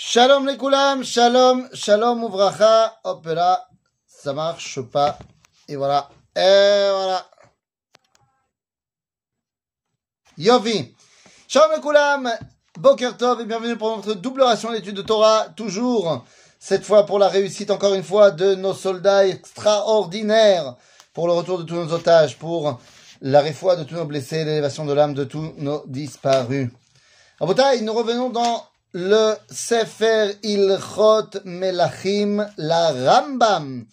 Shalom les koulam, shalom, shalom ouvracha, hop là, ça marche pas, et voilà, et voilà. Yovi. Shalom les koulam, Boker Tov et bienvenue pour notre double ration d'études de Torah, toujours, cette fois pour la réussite encore une fois de nos soldats extraordinaires, pour le retour de tous nos otages, pour la réfoie de tous nos blessés, l'élévation de l'âme de tous nos disparus. Rabotai, nous revenons dans le Sefer Ilchot Melachim, la Rambam,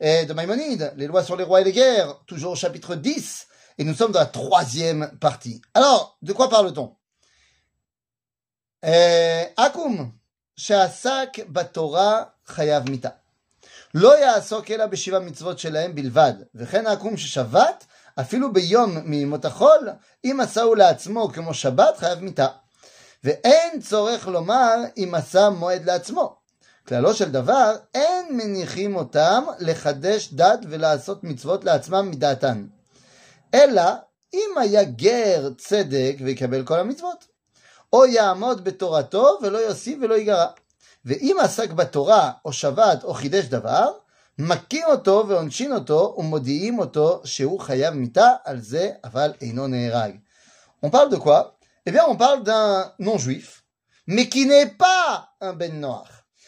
et de Maïmonide, les lois sur les rois et les guerres, toujours au chapitre 10, et nous sommes dans la troisième partie. Alors, de quoi parle-t-on Akum, שעסק בתורה חייב מיתה. לא יעסוק אלא בשבע מצוות שלהם בלבד, וכן העקום ששבת, אפילו ביום מימות החול, אם עשהו לעצמו כמו שבת, חייב מיתה. ואין צורך לומר אם עשה מועד לעצמו. כללו של דבר, אין מניחים אותם לחדש דת ולעשות מצוות לעצמם מדעתן. אלא אם היה גר צדק ויקבל כל המצוות. או יעמוד בתורתו ולא יוסיף ולא ייגרע. ואם עסק בתורה או שבת או חידש דבר, מכים אותו ועונשין אותו ומודיעים אותו שהוא חייב מיתה על זה, אבל אינו נהרג. On parle de quoi Eh bien, on parle d'un non-juif, mais qui n'est pas un Ben Noach.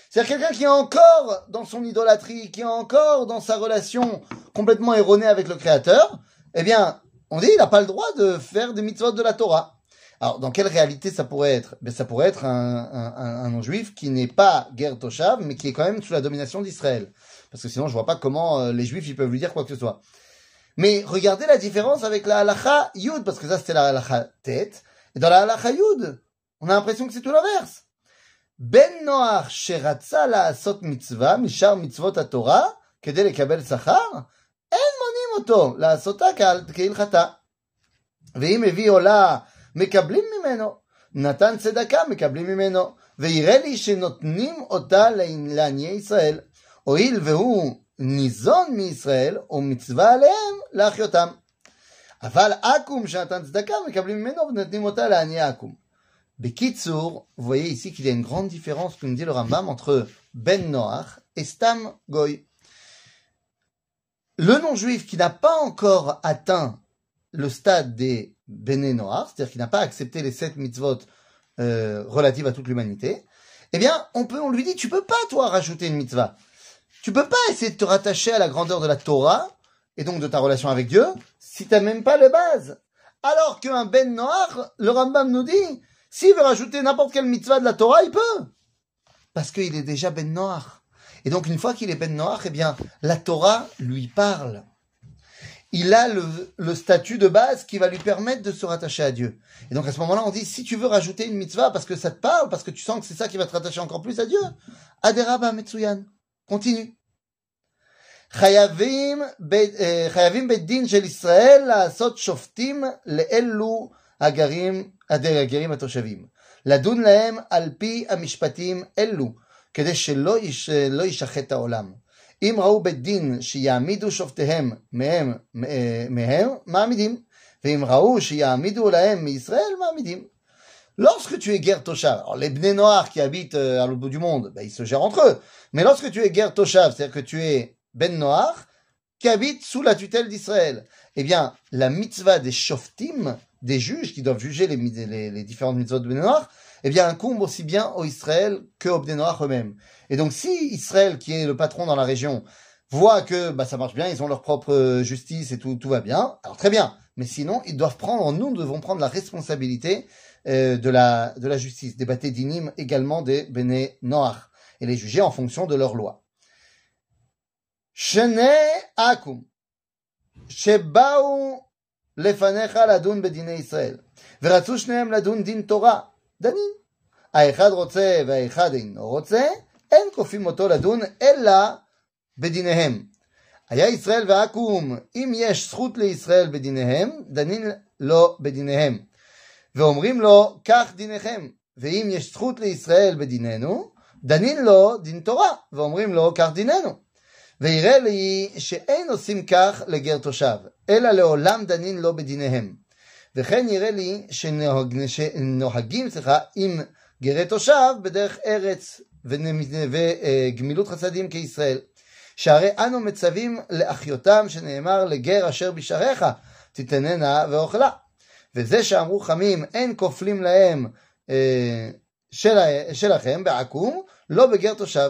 C'est-à-dire quelqu'un qui est encore dans son idolâtrie, qui est encore dans sa relation complètement erronée avec le Créateur. Eh bien, on dit, il n'a pas le droit de faire des mitzvot de la Torah. Alors, dans quelle réalité ça pourrait être? Ben, Ça pourrait être un, non-juif qui n'est pas Ger Toshav, mais qui est quand même sous la domination d'Israël. Parce que sinon, je vois pas comment euh, les juifs ils peuvent lui dire quoi que ce soit. Mais regardez la différence avec la halacha yud, parce que ça c'était la halacha tête. Et dans la halacha yud, on a l'impression que c'est tout l'inverse. Ben Noach sheratza לעשות מצווה משאר מצוות התורה כדי לקבל שכר, אין מונים אותו לעשותה כהלכתה. ואם הביא עולה, מקבלים ממנו. נתן צדקה, מקבלים ממנו. ויראה לי שנותנים אותה לעניי ישראל. הואיל והוא ניזון מישראל, ומצווה עליהם להחיותם. אבל עכו"ם שנתן צדקה, מקבלים ממנו ונותנים אותה לעניי עכו"ם. Bekitsour, vous voyez ici qu'il y a une grande différence, comme dit le Rambam, entre Ben Noach et Stam Goy. Le non-juif qui n'a pas encore atteint le stade des Bene Noach, c'est-à-dire qui n'a pas accepté les sept mitzvot euh, relatives à toute l'humanité, eh bien, on peut, on lui dit, tu peux pas, toi, rajouter une mitzvah. Tu peux pas essayer de te rattacher à la grandeur de la Torah, et donc de ta relation avec Dieu, si t'as même pas le base. Alors qu'un Ben Noach, le Rambam nous dit, s'il veut rajouter n'importe quelle mitzvah de la Torah, il peut. Parce qu'il est déjà Ben Noach. Et donc, une fois qu'il est Ben Noach, eh bien, la Torah lui parle. Il a le, le, statut de base qui va lui permettre de se rattacher à Dieu. Et donc, à ce moment-là, on dit, si tu veux rajouter une mitzvah parce que ça te parle, parce que tu sens que c'est ça qui va te rattacher encore plus à Dieu, Aderaba Metsuyan. Continue. חייבים בית דין של ישראל לעשות שופטים לאלו הגרים, הגרים התושבים. לדון להם על פי המשפטים אלו, כדי שלא יש, לא ישחט העולם. אם ראו בית דין שיעמידו שופטיהם מהם, מהם, מעמידים. ואם ראו שיעמידו להם מישראל, מעמידים. Lorsque tu es guerre Toshav, alors les Bnei Noirs qui habitent à l'autre bout du monde, ben, ils se gèrent entre eux. Mais lorsque tu es guerre Toshav, c'est-à-dire que tu es ben Noach, qui habite sous la tutelle d'Israël, eh bien, la mitzvah des shoftim, des juges qui doivent juger les, les, les différentes mitzvahs de Ben Noach, eh bien, incombe aussi bien au Israël que aux Bnei Noach eux-mêmes. Et donc, si Israël, qui est le patron dans la région, voit que bah, ça marche bien, ils ont leur propre justice et tout, tout va bien, alors très bien. Mais sinon, ils doivent prendre, nous devons prendre la responsabilité euh, de, la, de la justice, des bâtés d'inim également des Bene Noach, et les juger en fonction de leurs lois. Shene akum, שבאו לפניך לדון בדיני ישראל, ורצו שניהם לדון דין תורה, דנים. האחד רוצה והאחד אינו רוצה, אין כופים אותו לדון אלא בדיניהם. היה ישראל ועכו"ם, אם יש זכות לישראל בדיניהם, דנים לו בדיניהם. ואומרים לו, כך דיניכם. ואם יש זכות לישראל בדיננו, דנין לו דין תורה, ואומרים לו, כך דיננו. ויראה לי שאין עושים כך לגר תושב, אלא לעולם דנין לו בדיניהם. וכן יראה לי שנוהג, שנוהגים, סליחה, עם גרי תושב בדרך ארץ וגמילות חסדים כישראל. שהרי אנו מצווים לאחיותם שנאמר לגר אשר בשעריך תתננה ואוכלה. וזה שאמרו חמים אין כופלים להם אה, של, שלכם בעקום, לא בגר תושב.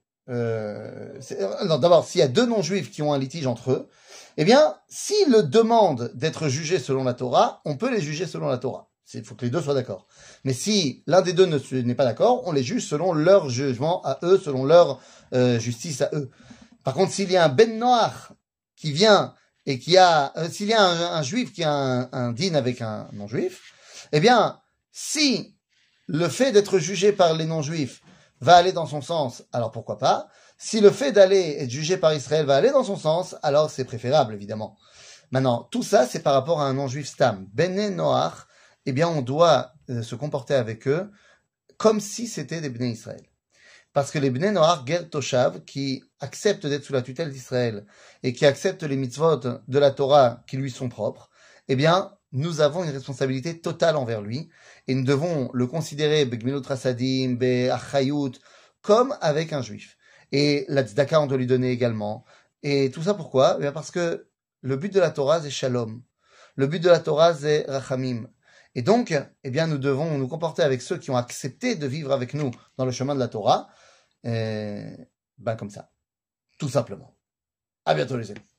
euh, d'abord, s'il y a deux non-juifs qui ont un litige entre eux, eh bien, s'ils le demandent d'être jugés selon la Torah, on peut les juger selon la Torah. Il faut que les deux soient d'accord. Mais si l'un des deux n'est pas d'accord, on les juge selon leur jugement à eux, selon leur euh, justice à eux. Par contre, s'il y a un Ben Noach qui vient et qui a, euh, s'il y a un, juif qui a un, un dîne avec un non-juif, eh bien, si le fait d'être jugé par les non-juifs va aller dans son sens, alors pourquoi pas Si le fait d'aller être jugé par Israël va aller dans son sens, alors c'est préférable, évidemment. Maintenant, tout ça, c'est par rapport à un non-juif stam. Bene Noach, eh bien, on doit euh, se comporter avec eux comme si c'était des Bnei Israël. Parce que les Bnei Noach Ger Toshav, qui acceptent d'être sous la tutelle d'Israël et qui acceptent les mitzvot de la Torah qui lui sont propres, eh bien, nous avons une responsabilité totale envers lui et nous devons le considérer comme avec un juif. Et la tzedaka, on doit lui donner également. Et tout ça pourquoi? Eh Parce que le but de la Torah, c'est shalom. Le but de la Torah, c'est rachamim. Et donc, eh bien, nous devons nous comporter avec ceux qui ont accepté de vivre avec nous dans le chemin de la Torah, ben comme ça, tout simplement. À bientôt les amis.